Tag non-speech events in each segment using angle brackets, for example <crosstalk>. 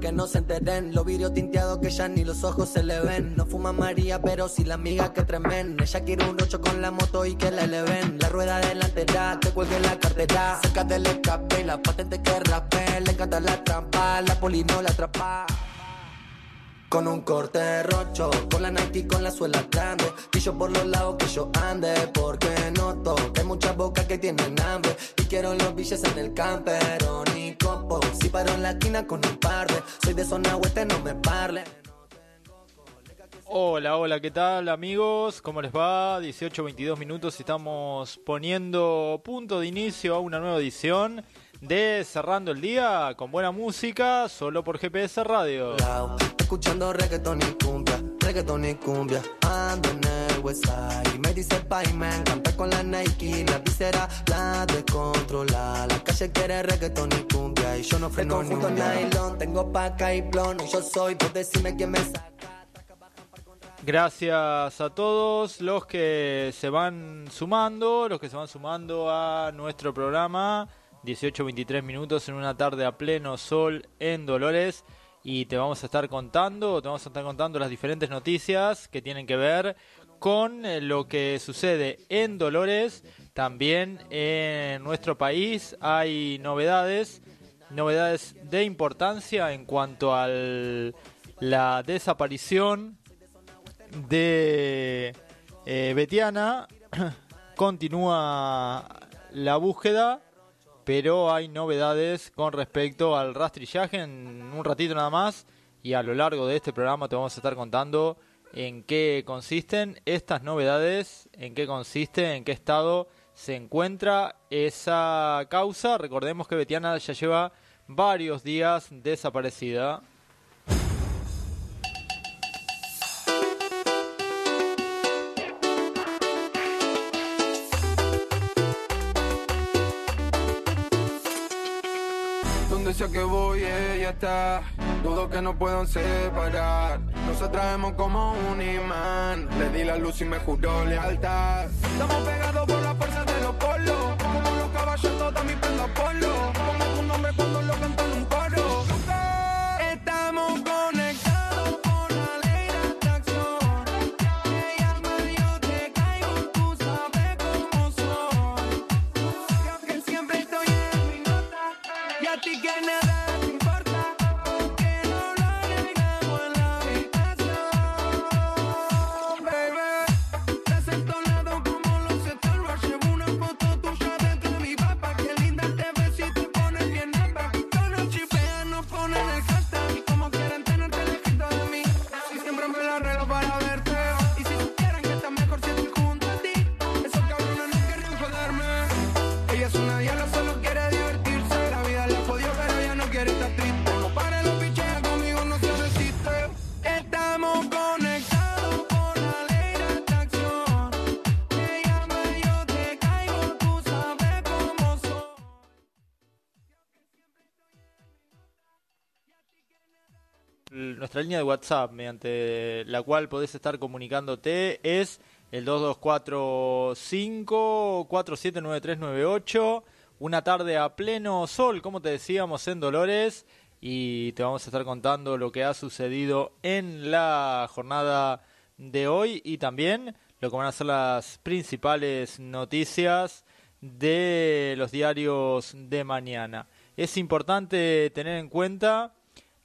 que no se enteren. Los vidrios tinteados que ya ni los ojos se le ven. No fuma María, pero si la amiga que tremen. Ella quiere un rocho con la moto y que la eleven. La rueda delantera, te cuelgue la cartera. Cerca del escape, la patente que rape. Le encanta la trampa, la poli no la atrapa. Con un corte rocho, con la Nike con la suela grande. Y yo por los lados que yo ande, porque noto que hay muchas bocas que tienen hambre. Y quiero los billetes en el campero, ni copo. Si paro en la esquina con un par de, soy de zona oeste, no me parle. Hola, hola, ¿qué tal amigos? ¿Cómo les va? 18, 22 minutos, estamos poniendo punto de inicio a una nueva edición de Cerrando el Día con buena música, solo por GPS Radio. Lao, Escuchando reggaetón y cumbia, reggaetón y cumbia. Ando en el west side y me dice Payman, canta con la Nike, la visera la descontrola. La calle quiere reggaetón y cumbia y yo no freno ni un nylon, tengo paca y yo soy, pues decime quién me saca. Gracias a todos los que se van sumando, los que se van sumando a nuestro programa. 18-23 minutos en una tarde a pleno sol en Dolores. Y te vamos a estar contando, te vamos a estar contando las diferentes noticias que tienen que ver con eh, lo que sucede en Dolores, también en nuestro país hay novedades, novedades de importancia en cuanto a la desaparición de eh, Betiana, <coughs> continúa la búsqueda pero hay novedades con respecto al rastrillaje en un ratito nada más y a lo largo de este programa te vamos a estar contando en qué consisten estas novedades, en qué consiste, en qué estado se encuentra esa causa. Recordemos que Betiana ya lleva varios días desaparecida. Dudo que no puedan separar. Nos atraemos como un imán. Le di la luz y me juró lealtad. Estamos pegados por la fuerza de los polos. Como los caballos, toda mi prenda polo. Pongo tu nombre cuando lo canto en un coro. Estamos conectados Nuestra línea de WhatsApp mediante la cual podés estar comunicándote es el 2245-479398. Una tarde a pleno sol, como te decíamos, en Dolores. Y te vamos a estar contando lo que ha sucedido en la jornada de hoy y también lo que van a ser las principales noticias de los diarios de mañana. Es importante tener en cuenta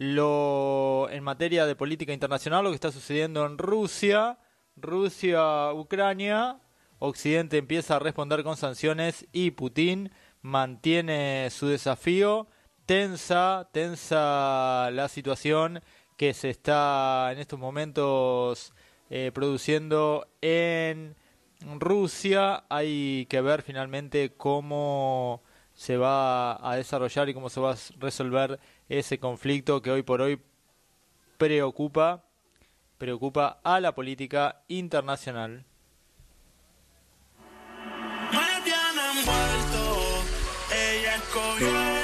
lo en materia de política internacional lo que está sucediendo en Rusia, Rusia, Ucrania, Occidente empieza a responder con sanciones y Putin mantiene su desafío, tensa, tensa la situación que se está en estos momentos eh, produciendo en Rusia. Hay que ver finalmente cómo se va a desarrollar y cómo se va a resolver ese conflicto que hoy por hoy preocupa preocupa a la política internacional. Tiene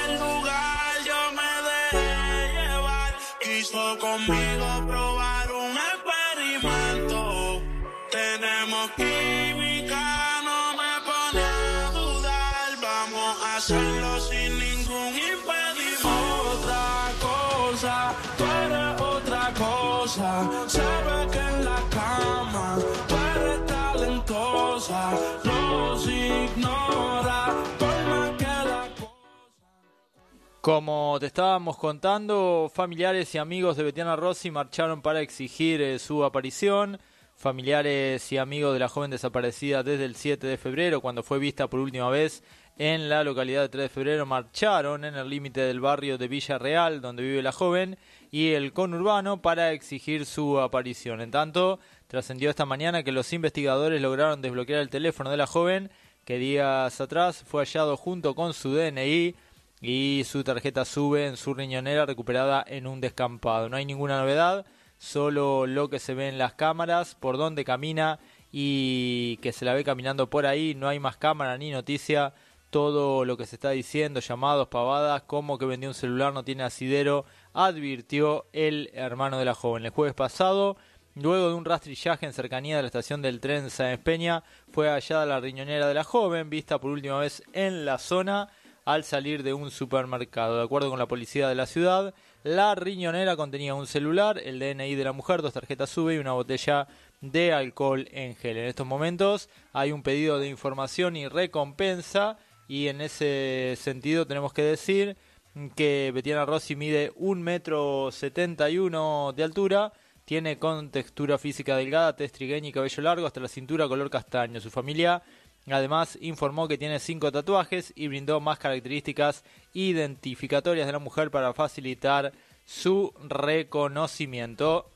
Como te estábamos contando, familiares y amigos de Betiana Rossi marcharon para exigir eh, su aparición. Familiares y amigos de la joven desaparecida desde el 7 de febrero, cuando fue vista por última vez en la localidad de 3 de febrero, marcharon en el límite del barrio de Villa Real, donde vive la joven, y el conurbano para exigir su aparición. En tanto, trascendió esta mañana que los investigadores lograron desbloquear el teléfono de la joven, que días atrás fue hallado junto con su DNI y su tarjeta sube en su riñonera recuperada en un descampado. No hay ninguna novedad, solo lo que se ve en las cámaras, por dónde camina y que se la ve caminando por ahí, no hay más cámara ni noticia, todo lo que se está diciendo, llamados, pavadas, como que vendió un celular, no tiene asidero, advirtió el hermano de la joven. El jueves pasado, luego de un rastrillaje en cercanía de la estación del tren Sáenz Peña, fue hallada la riñonera de la joven, vista por última vez en la zona al salir de un supermercado. De acuerdo con la policía de la ciudad, la riñonera contenía un celular, el DNI de la mujer, dos tarjetas SUBE y una botella de alcohol en gel. En estos momentos hay un pedido de información y recompensa y en ese sentido tenemos que decir que Betiana Rossi mide un metro setenta y uno de altura, tiene con textura física delgada, tez trigueña y cabello largo hasta la cintura color castaño. Su familia Además, informó que tiene cinco tatuajes y brindó más características identificatorias de la mujer para facilitar su reconocimiento.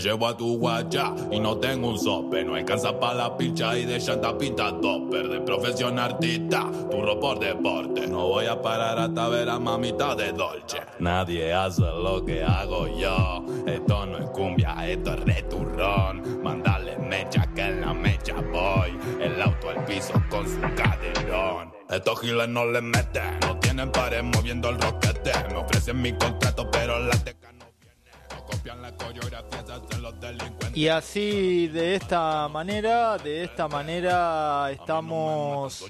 Llevo a tu guacha y no tengo un sope. No alcanza pa' la picha y de llanta pinta topper. De profesión artista, turro por deporte. No voy a parar hasta ver a mamita de Dolce. Nadie hace lo que hago yo. Esto no es cumbia, esto es returrón. Mándale mecha que en la mecha voy. El auto al piso con su caderón. Estos giles no le meten, no tienen pared moviendo el roquete. Me ofrecen mi contrato, pero la teca Y así, de esta manera, de esta manera estamos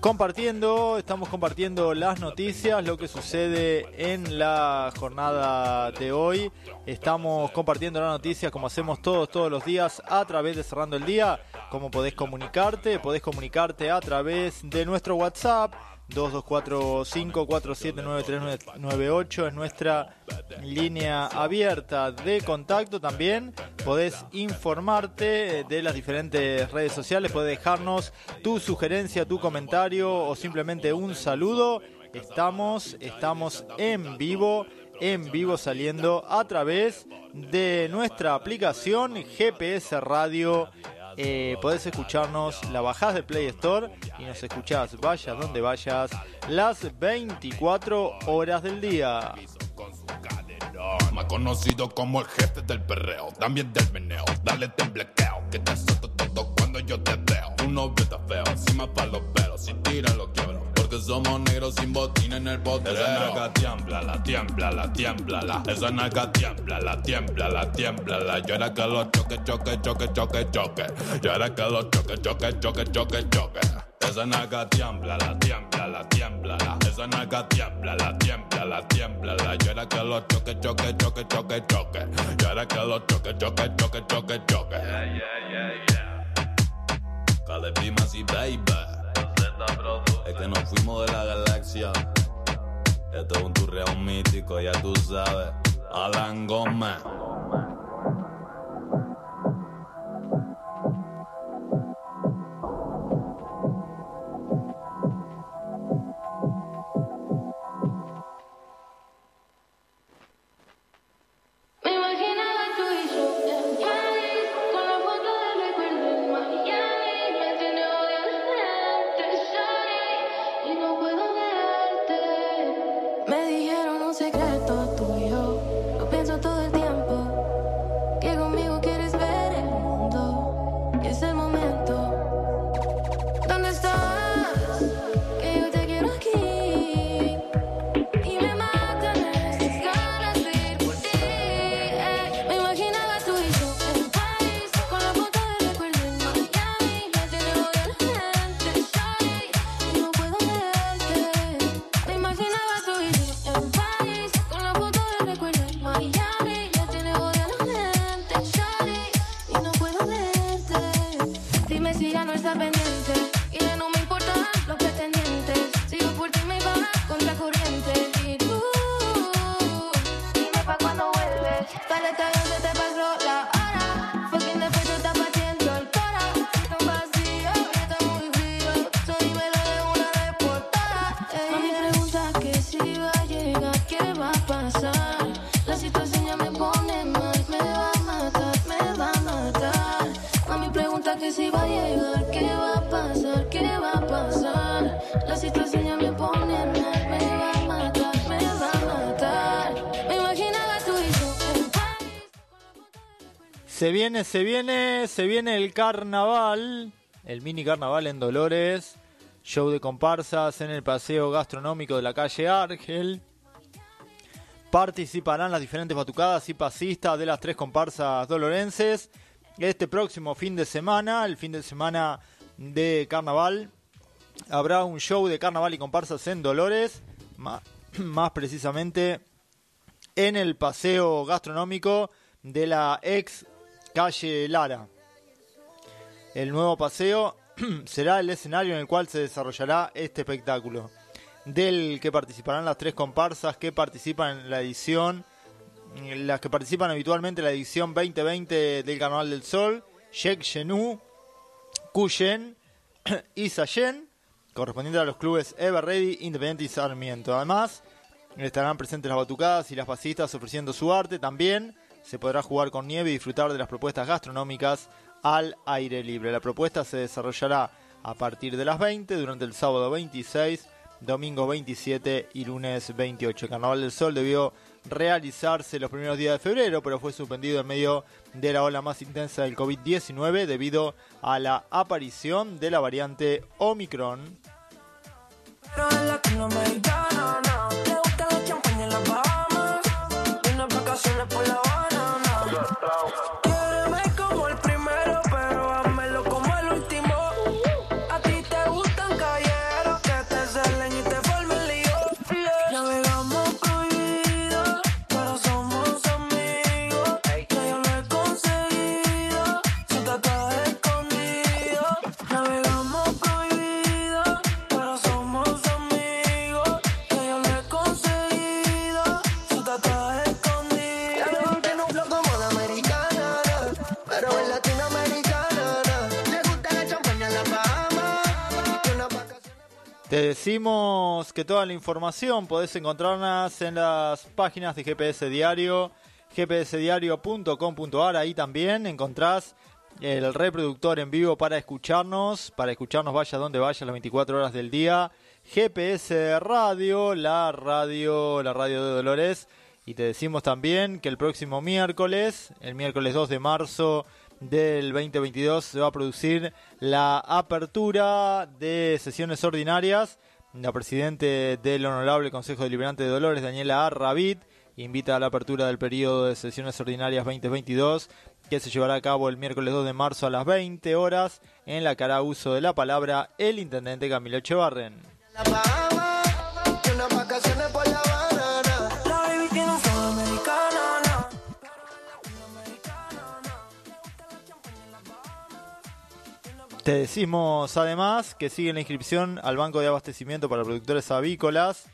compartiendo, estamos compartiendo las noticias, lo que sucede en la jornada de hoy. Estamos compartiendo las noticias como hacemos todos, todos los días a través de Cerrando el Día. Como podés comunicarte, podés comunicarte a través de nuestro WhatsApp. 2245-479398 es nuestra línea abierta de contacto también. Podés informarte de las diferentes redes sociales, podés dejarnos tu sugerencia, tu comentario o simplemente un saludo. Estamos, estamos en vivo, en vivo saliendo a través de nuestra aplicación GPS Radio. Eh, podés escucharnos, la bajás de Play Store y nos escuchás, vayas donde vayas, las 24 horas del día. Más conocido como el jefe del perreo, también del meneo. Dale temblequeo, que te suelto todo cuando yo te veo. Un novio está feo, encima pa' los pelos, si tira lo quiebro. Somos negros sin botín en el potrero. Esa naca tiembla, la tiembla, la tiembla, la. Esa naca tiembla, la tiembla, la tiembla, la. Yo era que los choque, choque, choque, choque, choque. Yo era que los choque, choque, choque, choque, choque. Esa naca tiembla, la tiembla, la tiembla, la. Esa naca tiembla, la tiembla, la tiembla, la. Yo era que los choque, choque, choque, choque, choque. Yo era que los choque, choque, choque, choque, choque. Cale Primas y Baby. Es que nos fuimos de la galaxia. Esto es un turreo mítico, ya tú sabes. Alan Gómez. Se viene, se viene, se viene el carnaval, el mini carnaval en Dolores, show de comparsas en el paseo gastronómico de la calle Argel. Participarán las diferentes batucadas y pasistas de las tres comparsas dolorenses. Este próximo fin de semana, el fin de semana de carnaval, habrá un show de carnaval y comparsas en Dolores, ma- <clears throat> más precisamente en el paseo gastronómico de la ex calle Lara. El nuevo paseo <clears throat> será el escenario en el cual se desarrollará este espectáculo, del que participarán las tres comparsas que participan en la edición, las que participan habitualmente en la edición 2020 del Carnaval del Sol, Shek Genu, Kuyen <clears throat> y Sayen, correspondientes a los clubes Ever Ready, Independiente y Sarmiento. Además, estarán presentes las batucadas y las pasistas ofreciendo su arte. También se podrá jugar con nieve y disfrutar de las propuestas gastronómicas al aire libre. La propuesta se desarrollará a partir de las 20 durante el sábado 26, domingo 27 y lunes 28. El Carnaval del Sol debió realizarse los primeros días de febrero, pero fue suspendido en medio de la ola más intensa del COVID-19 debido a la aparición de la variante Omicron. Te decimos que toda la información podés encontrarlas en las páginas de GPS Diario, gpsdiario.com.ar. Ahí también encontrás el reproductor en vivo para escucharnos, para escucharnos vaya donde vaya las 24 horas del día. GPS Radio, la radio, la radio de Dolores. Y te decimos también que el próximo miércoles, el miércoles 2 de marzo del 2022, se va a producir la apertura de sesiones ordinarias. La presidente del Honorable Consejo Deliberante de Dolores, Daniela Arrabit, invita a la apertura del periodo de sesiones ordinarias 2022 que se llevará a cabo el miércoles 2 de marzo a las 20 horas en la hará uso de la palabra el intendente Camilo Echevarren. Te decimos además que sigue la inscripción al Banco de Abastecimiento para Productores Avícolas.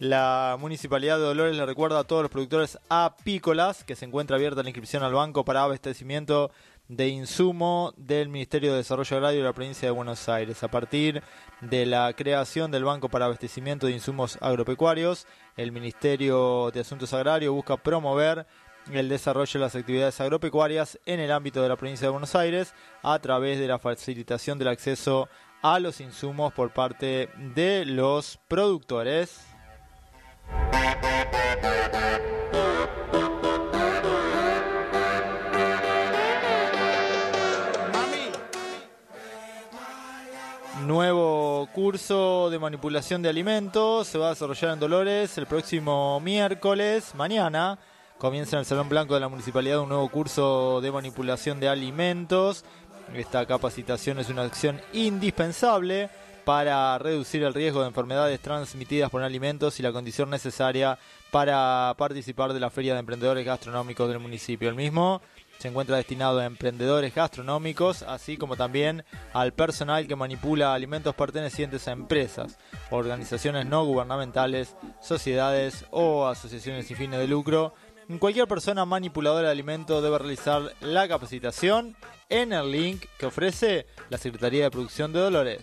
La Municipalidad de Dolores le recuerda a todos los productores apícolas que se encuentra abierta la inscripción al Banco para Abastecimiento de Insumo del Ministerio de Desarrollo Agrario de la Provincia de Buenos Aires. A partir de la creación del Banco para Abastecimiento de Insumos Agropecuarios, el Ministerio de Asuntos Agrarios busca promover el desarrollo de las actividades agropecuarias en el ámbito de la provincia de Buenos Aires a través de la facilitación del acceso a los insumos por parte de los productores. Nuevo curso de manipulación de alimentos se va a desarrollar en Dolores el próximo miércoles, mañana. Comienza en el Salón Blanco de la Municipalidad un nuevo curso de manipulación de alimentos. Esta capacitación es una acción indispensable para reducir el riesgo de enfermedades transmitidas por alimentos y la condición necesaria para participar de la Feria de Emprendedores Gastronómicos del municipio. El mismo se encuentra destinado a emprendedores gastronómicos, así como también al personal que manipula alimentos pertenecientes a empresas, organizaciones no gubernamentales, sociedades o asociaciones sin fines de lucro. Cualquier persona manipuladora de alimentos debe realizar la capacitación en el link que ofrece la Secretaría de Producción de Dolores.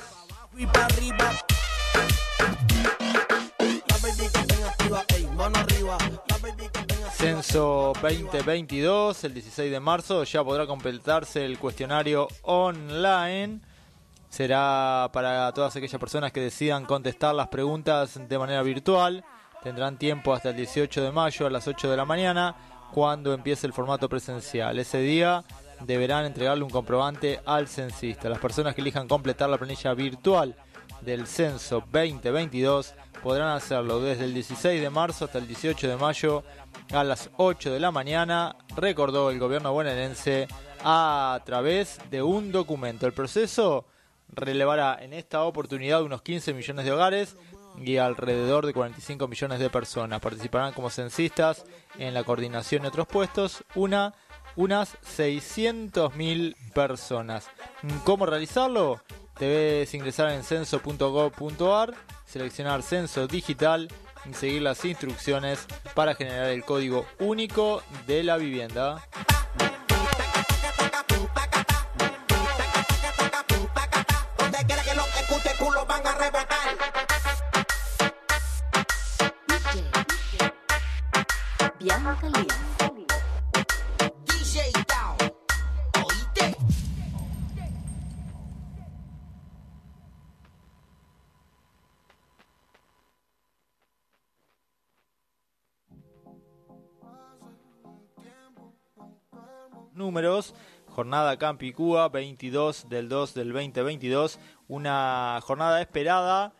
Censo 2022, el 16 de marzo, ya podrá completarse el cuestionario online. Será para todas aquellas personas que decidan contestar las preguntas de manera virtual. Tendrán tiempo hasta el 18 de mayo a las 8 de la mañana, cuando empiece el formato presencial. Ese día deberán entregarle un comprobante al censista. Las personas que elijan completar la planilla virtual del censo 2022 podrán hacerlo desde el 16 de marzo hasta el 18 de mayo a las 8 de la mañana, recordó el gobierno bonaerense a través de un documento. El proceso relevará en esta oportunidad unos 15 millones de hogares y alrededor de 45 millones de personas. Participarán como censistas en la coordinación de otros puestos una, unas 600.000 personas. ¿Cómo realizarlo? Debes ingresar en censo.gov.ar, seleccionar censo digital y seguir las instrucciones para generar el código único de la vivienda. Jornada Campicúa 22 del 2 del 2022. Una jornada esperada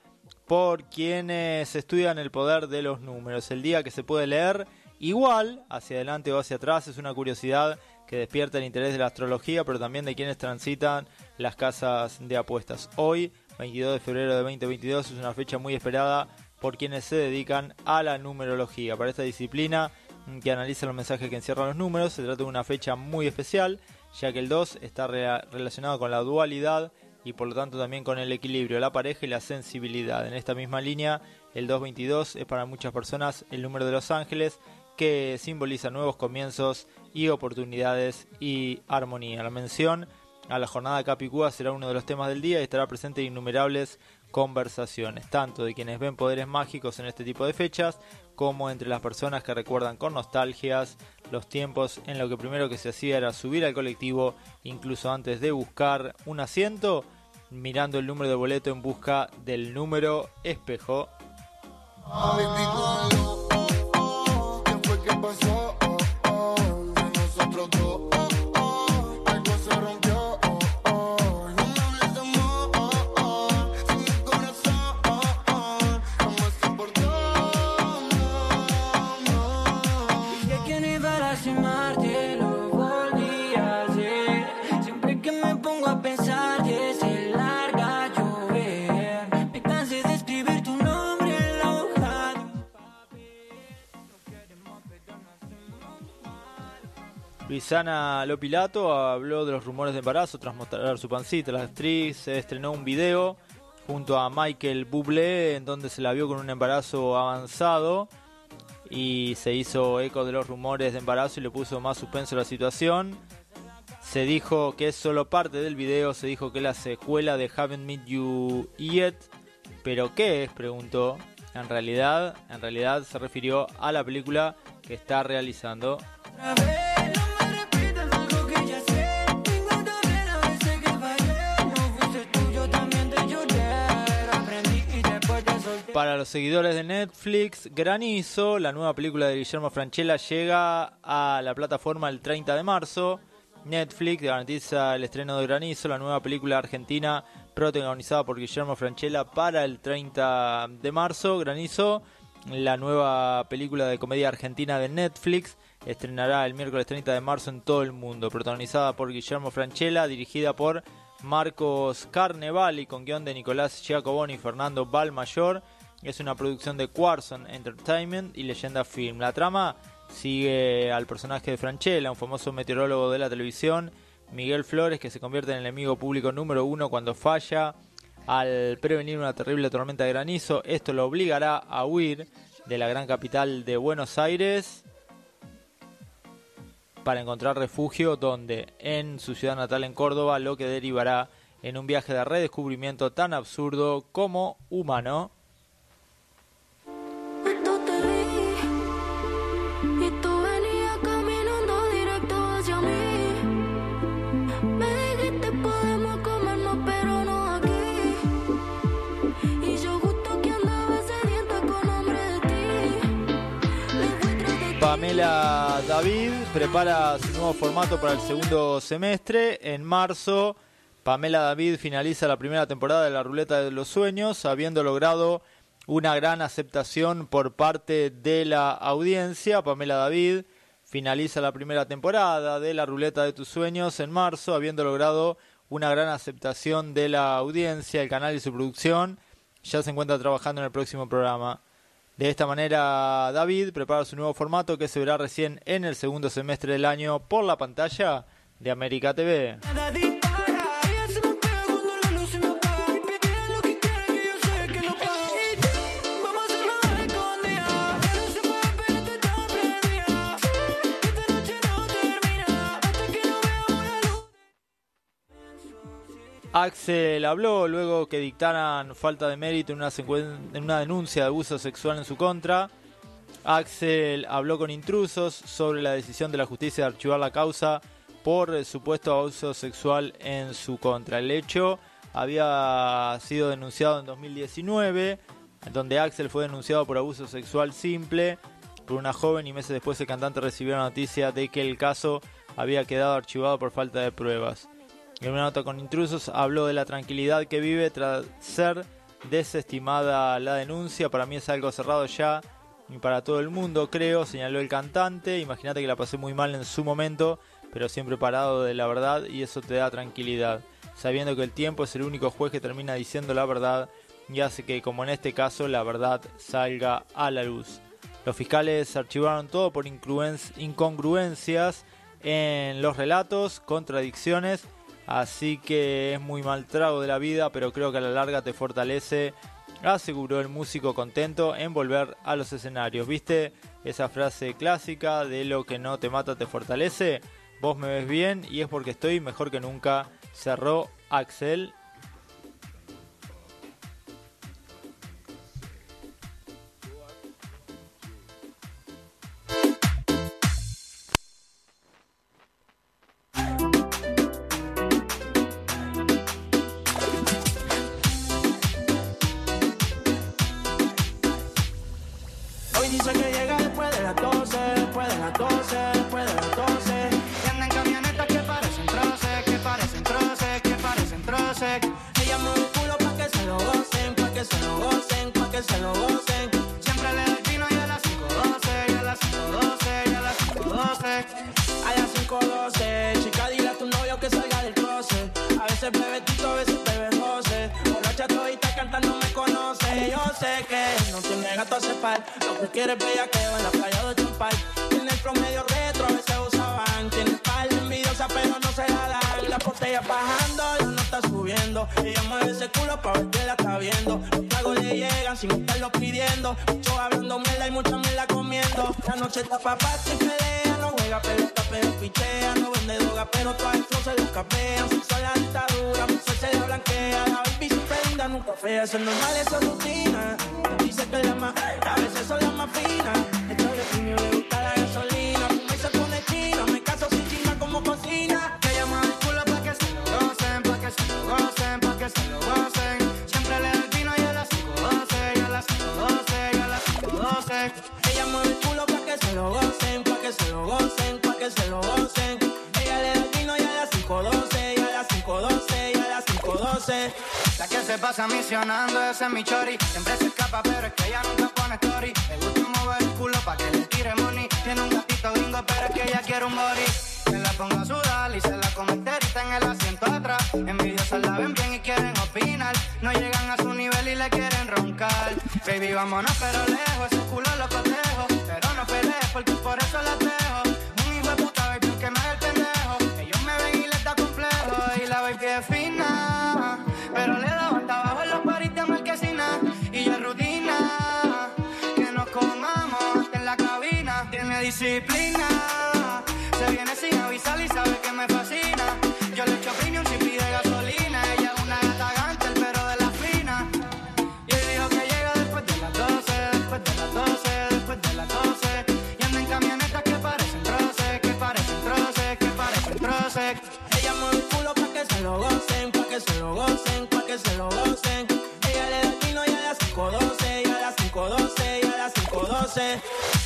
por quienes estudian el poder de los números. El día que se puede leer igual, hacia adelante o hacia atrás, es una curiosidad que despierta el interés de la astrología, pero también de quienes transitan las casas de apuestas. Hoy, 22 de febrero de 2022, es una fecha muy esperada por quienes se dedican a la numerología. Para esta disciplina mm, que analiza los mensajes que encierran los números, se trata de una fecha muy especial, ya que el 2 está re- relacionado con la dualidad y por lo tanto también con el equilibrio, la pareja y la sensibilidad. En esta misma línea, el 222 es para muchas personas el número de los ángeles que simboliza nuevos comienzos y oportunidades y armonía. La mención a la jornada Capicúa será uno de los temas del día y estará presente en innumerables conversaciones, tanto de quienes ven poderes mágicos en este tipo de fechas, como entre las personas que recuerdan con nostalgias los tiempos en lo que primero que se hacía era subir al colectivo, incluso antes de buscar un asiento, mirando el número de boleto en busca del número espejo. Luisana Lopilato habló de los rumores de embarazo tras mostrar su pancita. La actriz estrenó un video junto a Michael Bublé en donde se la vio con un embarazo avanzado y se hizo eco de los rumores de embarazo y le puso más suspenso a la situación. Se dijo que es solo parte del video, se dijo que es la secuela de Haven't Met You Yet, pero ¿qué es? preguntó. En realidad, en realidad se refirió a la película que está realizando Para los seguidores de Netflix, Granizo, la nueva película de Guillermo Franchella, llega a la plataforma el 30 de marzo. Netflix garantiza el estreno de Granizo, la nueva película argentina protagonizada por Guillermo Franchella para el 30 de marzo. Granizo, la nueva película de comedia argentina de Netflix, estrenará el miércoles 30 de marzo en todo el mundo. Protagonizada por Guillermo Franchella, dirigida por Marcos Carnevali con guion de Nicolás Giacoboni y Fernando Balmayor. Es una producción de Quarson Entertainment y Leyenda Film. La trama sigue al personaje de Franchella, un famoso meteorólogo de la televisión, Miguel Flores, que se convierte en el enemigo público número uno cuando falla al prevenir una terrible tormenta de granizo. Esto lo obligará a huir de la gran capital de Buenos Aires para encontrar refugio donde en su ciudad natal en Córdoba lo que derivará en un viaje de redescubrimiento tan absurdo como humano. Pamela David prepara su nuevo formato para el segundo semestre. En marzo, Pamela David finaliza la primera temporada de La Ruleta de los Sueños, habiendo logrado una gran aceptación por parte de la audiencia. Pamela David finaliza la primera temporada de La Ruleta de tus Sueños en marzo, habiendo logrado una gran aceptación de la audiencia. El canal y su producción ya se encuentra trabajando en el próximo programa. De esta manera, David prepara su nuevo formato que se verá recién en el segundo semestre del año por la pantalla de América TV. Axel habló luego que dictaran falta de mérito en una, denuncia de abuso sexual en su contra. Axel habló con intrusos sobre la decisión de la justicia de archivar la causa por supuesto abuso sexual en su contra. El hecho había sido denunciado en 2019, donde Axel fue denunciado por abuso sexual simple por una joven y meses después el cantante recibió la noticia de que el caso había quedado archivado por falta de pruebas. En una nota con intrusos habló de la tranquilidad que vive tras ser desestimada la denuncia. Para mí es algo cerrado ya y para todo el mundo, creo, señaló el cantante. Imagínate que la pasé muy mal en su momento, pero siempre parado de la verdad y eso te da tranquilidad, sabiendo que el tiempo es el único juez que termina diciendo la verdad y hace que, como en este caso, la verdad salga a la luz. Los fiscales archivaron todo por incongruencias en los relatos, contradicciones, así que es muy mal trago de la vida, pero creo que a la larga te fortalece, aseguró el músico contento en volver a los escenarios. ¿Viste esa frase clásica de lo que no te mata te fortalece? Vos me ves bien y es porque estoy mejor que nunca, cerró Axel. A veces bebe tito, a veces bebe roce. Borracha todita cantando me conoce. Yo sé que no tiene gato a cepar. Lo que quiere es bellaqueo en la playa de Champal. Tiene el promedio retro, a veces usaban. Tiene espalda envidiosa, pero no se la dan. La botella bajando, la nota subiendo. Ella mueve ese culo pa' ver que la está viendo. Los tragos le llegan sin estarlo pidiendo. La noche está pa' party, pelea. No juega pelota, pero pichea. No vende droga, pero todas el se lo escapean. Si la dictadura, mujer se le blanquea. La baby linda, nunca fea. Eso es normal, eso es rutina. Dice que la más, a veces son las más finas. Se pasa misionando, ese es mi chori. Siempre se escapa, pero es que ella nunca pone story. Le gusta mover el culo pa' que le tire money. Tiene un gatito gringo, pero es que ella quiere un body. Que la ponga a sudar y se la come enterita en el asiento atrás. Envidiosas la ven bien y quieren opinar. No llegan a su nivel y le quieren roncar. Baby, vámonos pero lejos, ese culo lo cotejo. Pero no pelees porque por eso la dejo. Disciplina, se viene sin avisar y sabe que me fascina. Yo le echo premium si pide gasolina. Ella es una gata gantel, pero de la fina. Y él dijo que llega después de las 12, después de las 12, después de las 12. Y anda en camionetas que parecen troces, que parecen troces, que parecen troces. Ella mueve el culo pa' que se lo gocen, pa' que se lo gocen, pa' que se lo gocen. Ella le da el vino y a las 5.12, y a las 5.12, y a las 5.12.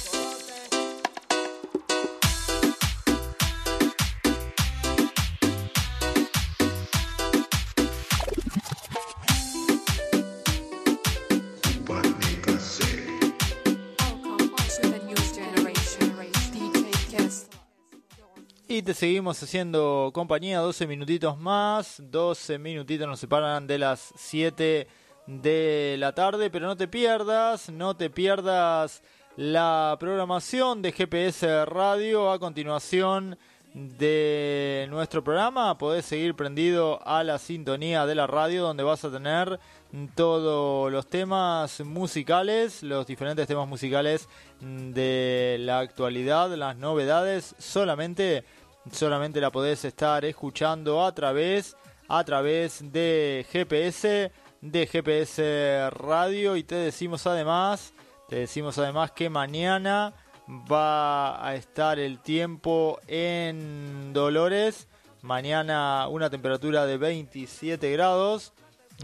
Y te seguimos haciendo compañía, 12 minutitos más, 12 minutitos nos separan de las 7 de la tarde, pero no te pierdas, no te pierdas la programación de GPS Radio a continuación de nuestro programa. Podés seguir prendido a la sintonía de la radio donde vas a tener todos los temas musicales, los diferentes temas musicales de la actualidad, las novedades, solamente solamente la podés estar escuchando a través a través de GPS de GPS Radio. Y te decimos además te decimos además que mañana va a estar el tiempo en Dolores. Mañana una temperatura de 27 grados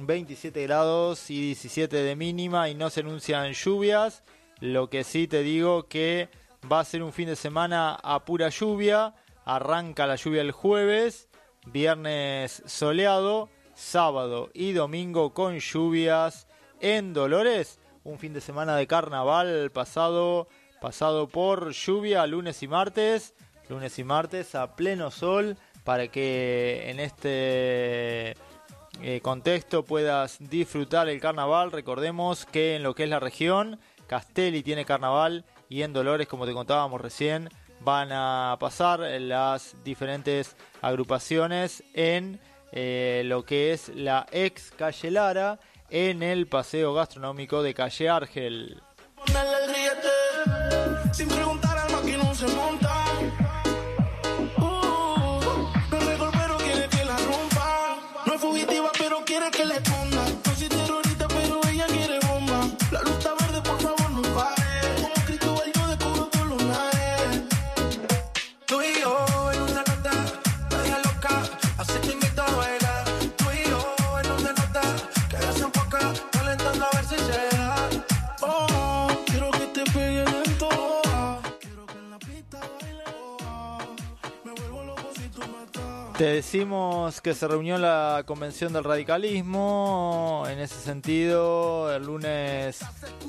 27 grados y 17 de mínima y no se anuncian lluvias. Lo que sí te digo que va a ser un fin de semana a pura lluvia Arranca la lluvia el jueves, viernes soleado, sábado y domingo con lluvias en Dolores. Un fin de semana de carnaval pasado, pasado por lluvia lunes y martes, lunes y martes a pleno sol para que en este eh, contexto puedas disfrutar el carnaval. Recordemos que en lo que es la región, Castelli tiene carnaval y en Dolores, como te contábamos recién, van a pasar las diferentes agrupaciones en eh, lo que es la ex calle Lara en el paseo gastronómico de calle Argel. Sin preguntar al se monta. Te decimos que se reunió la convención del radicalismo. En ese sentido, el lunes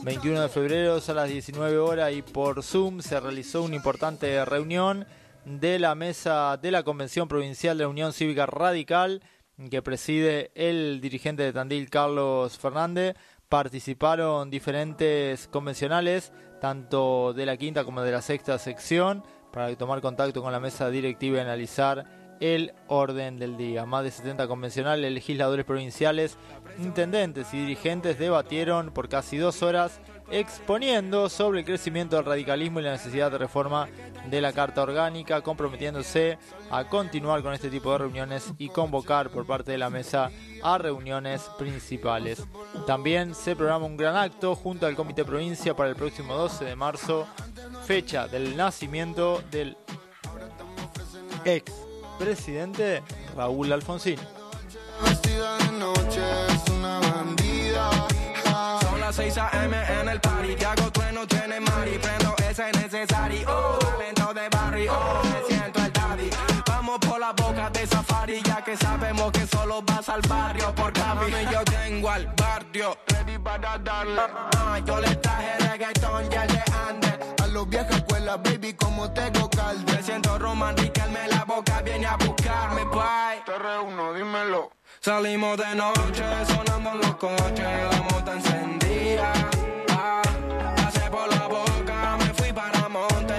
21 de febrero a las 19 horas y por Zoom se realizó una importante reunión de la mesa de la Convención Provincial de la Unión Cívica Radical que preside el dirigente de Tandil, Carlos Fernández. Participaron diferentes convencionales, tanto de la quinta como de la sexta sección, para tomar contacto con la mesa directiva y analizar el orden del día. Más de 70 convencionales, legisladores provinciales, intendentes y dirigentes debatieron por casi dos horas exponiendo sobre el crecimiento del radicalismo y la necesidad de reforma de la Carta Orgánica, comprometiéndose a continuar con este tipo de reuniones y convocar por parte de la mesa a reuniones principales. También se programa un gran acto junto al Comité Provincia para el próximo 12 de marzo, fecha del nacimiento del ex presidente Raúl Alfonsín. Vestida de noche es una bandida. Sola las 6 a.m. en el party. Que hago trueno, tiene mari. Prendo ese necesario. Oh, talento de barrio. Oh, me siento el daddy. Vamos por la boca de safari. Ya que sabemos que solo vas al barrio por. Mami, yo tengo al barrio. Ready para darle. Ah, yo le traje reggaetón y el de Ander. A los viejas escuelas, baby, como tengo calde. Me siento Roman Boca viene a buscarme, bye. Te reúno, dímelo. Salimos de noche, sonando en los coches, la moto encendida. Ah, pasé por la boca, me fui para monte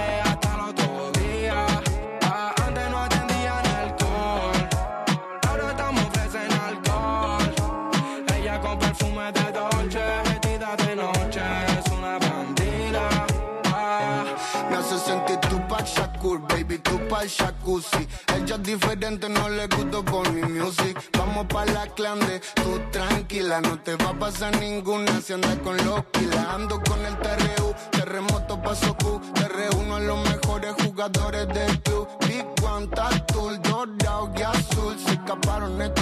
Baby, Tupac jacuzzi. Ella es diferente, no le gusto por mi music. Vamos pa' la clande, tú tranquila, no te va a pasar ninguna si andas con los pilas. Ando con el TRU, terremoto paso Q. Te reúno a los mejores jugadores del club. Big One, Tatul, dorado y azul. Se escaparon estos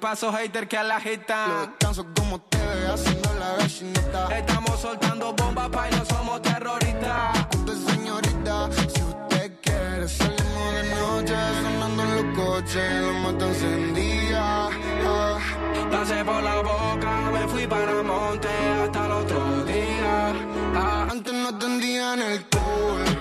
paso hater que a la Los gita. descanso como te ve haciendo la gallineta. Estamos soltando bombas, pa' y no somos terroristas. Disculpe, señorita, si usted quiere salimos de noche sonando en los coches, la moto encendida. Ah, Pasé por la boca, me fui para monte hasta el otro día. Ah, antes no atendían el cool,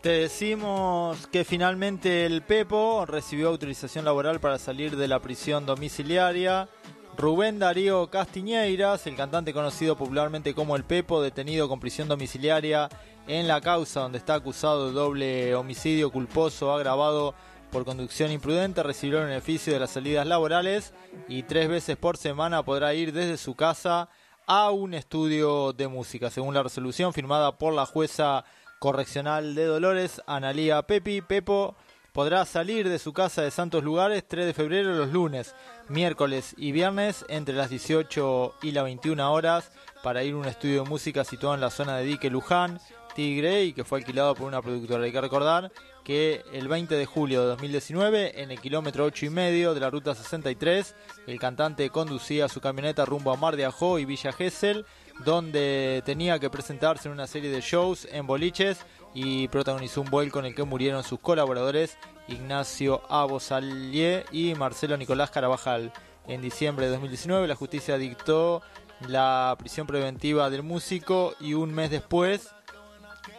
Te decimos que finalmente el Pepo recibió autorización laboral para salir de la prisión domiciliaria. Rubén Darío Castiñeiras, el cantante conocido popularmente como el Pepo, detenido con prisión domiciliaria en la causa donde está acusado de doble homicidio culposo agravado por conducción imprudente, recibió el beneficio de las salidas laborales y tres veces por semana podrá ir desde su casa a un estudio de música, según la resolución firmada por la jueza correccional de Dolores, Analía Pepi. Pepo podrá salir de su casa de Santos Lugares 3 de febrero los lunes, miércoles y viernes entre las 18 y las 21 horas para ir a un estudio de música situado en la zona de Dique Luján, Tigre y que fue alquilado por una productora. Hay que recordar que el 20 de julio de 2019, en el kilómetro 8 y medio de la ruta 63, el cantante conducía su camioneta rumbo a Mar de Ajó y Villa Gesell, donde tenía que presentarse en una serie de shows en boliches y protagonizó un vuelco en el que murieron sus colaboradores Ignacio Abosalier y Marcelo Nicolás Carabajal. En diciembre de 2019 la justicia dictó la prisión preventiva del músico y un mes después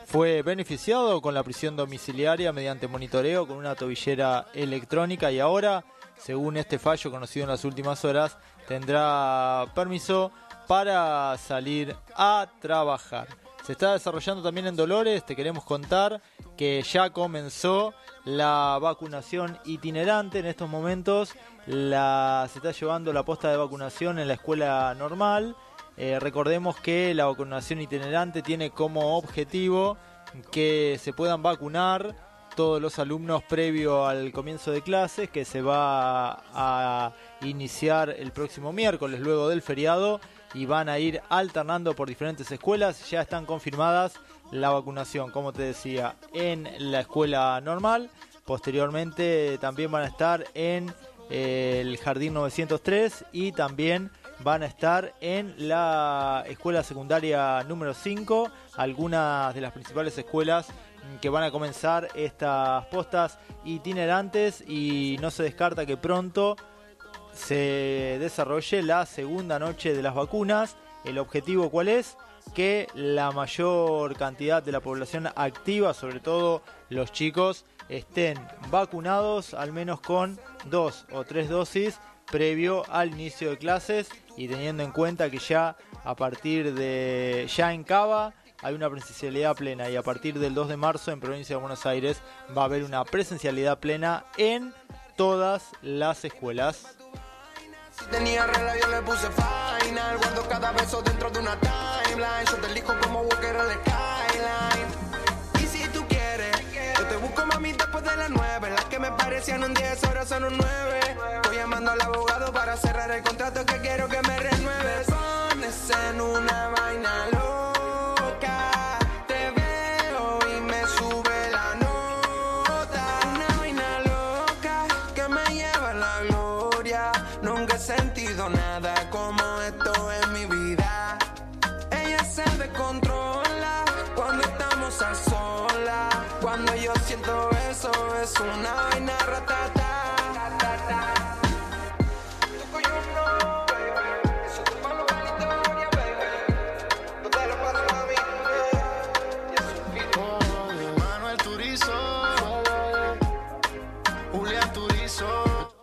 fue beneficiado con la prisión domiciliaria mediante monitoreo con una tobillera electrónica y ahora, según este fallo conocido en las últimas horas, tendrá permiso para salir a trabajar. Se está desarrollando también en Dolores, te queremos contar que ya comenzó la vacunación itinerante en estos momentos. Se está llevando la posta de vacunación en la escuela normal. Eh, recordemos que la vacunación itinerante tiene como objetivo que se puedan vacunar todos los alumnos previo al comienzo de clases que se va a iniciar el próximo miércoles luego del feriado y van a ir alternando por diferentes escuelas. Ya están confirmadas la vacunación, como te decía, en la escuela normal. Posteriormente también van a estar en eh, el Jardín 903 y también van a estar en la escuela secundaria número 5, algunas de las principales escuelas mm, que van a comenzar estas postas itinerantes y no se descarta que pronto se desarrolle la segunda noche de las vacunas. El objetivo cuál es? Que la mayor cantidad de la población activa, sobre todo los chicos, estén vacunados al menos con dos o tres dosis previo al inicio de clases y teniendo en cuenta que ya a partir de ya en Cava hay una presencialidad plena y a partir del 2 de marzo en provincia de Buenos Aires va a haber una presencialidad plena en todas las escuelas. Tenía regla yo le puse final. Guardo cada beso dentro de una timeline. Yo te elijo como Walker en la skyline. Y si tú quieres Yo te busco mami después de las nueve. Las que me parecían un 10 ahora son un 9 Estoy llamando al abogado para cerrar el contrato Que quiero que me renueves. Pones en una vaina loca Turizo, Julián Turizo.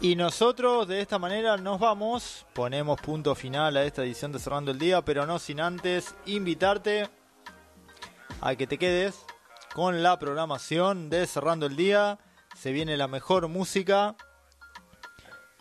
Y nosotros de esta manera nos vamos, ponemos punto final a esta edición de Cerrando el Día, pero no sin antes invitarte a que te quedes con la programación de Cerrando el Día. Se viene la mejor música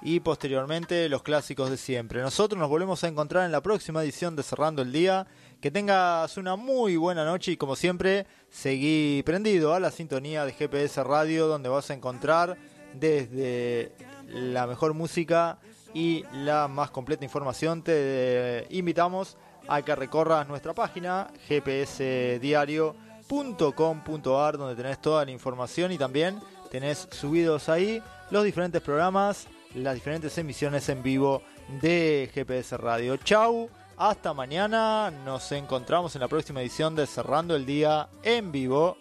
y posteriormente los clásicos de siempre. Nosotros nos volvemos a encontrar en la próxima edición de Cerrando el Día. Que tengas una muy buena noche y como siempre, seguí prendido a la sintonía de GPS Radio donde vas a encontrar desde la mejor música y la más completa información. Te invitamos a que recorras nuestra página gpsdiario.com.ar donde tenés toda la información y también tenés subidos ahí los diferentes programas, las diferentes emisiones en vivo de GPS Radio. Chau, hasta mañana. Nos encontramos en la próxima edición de Cerrando el Día en vivo.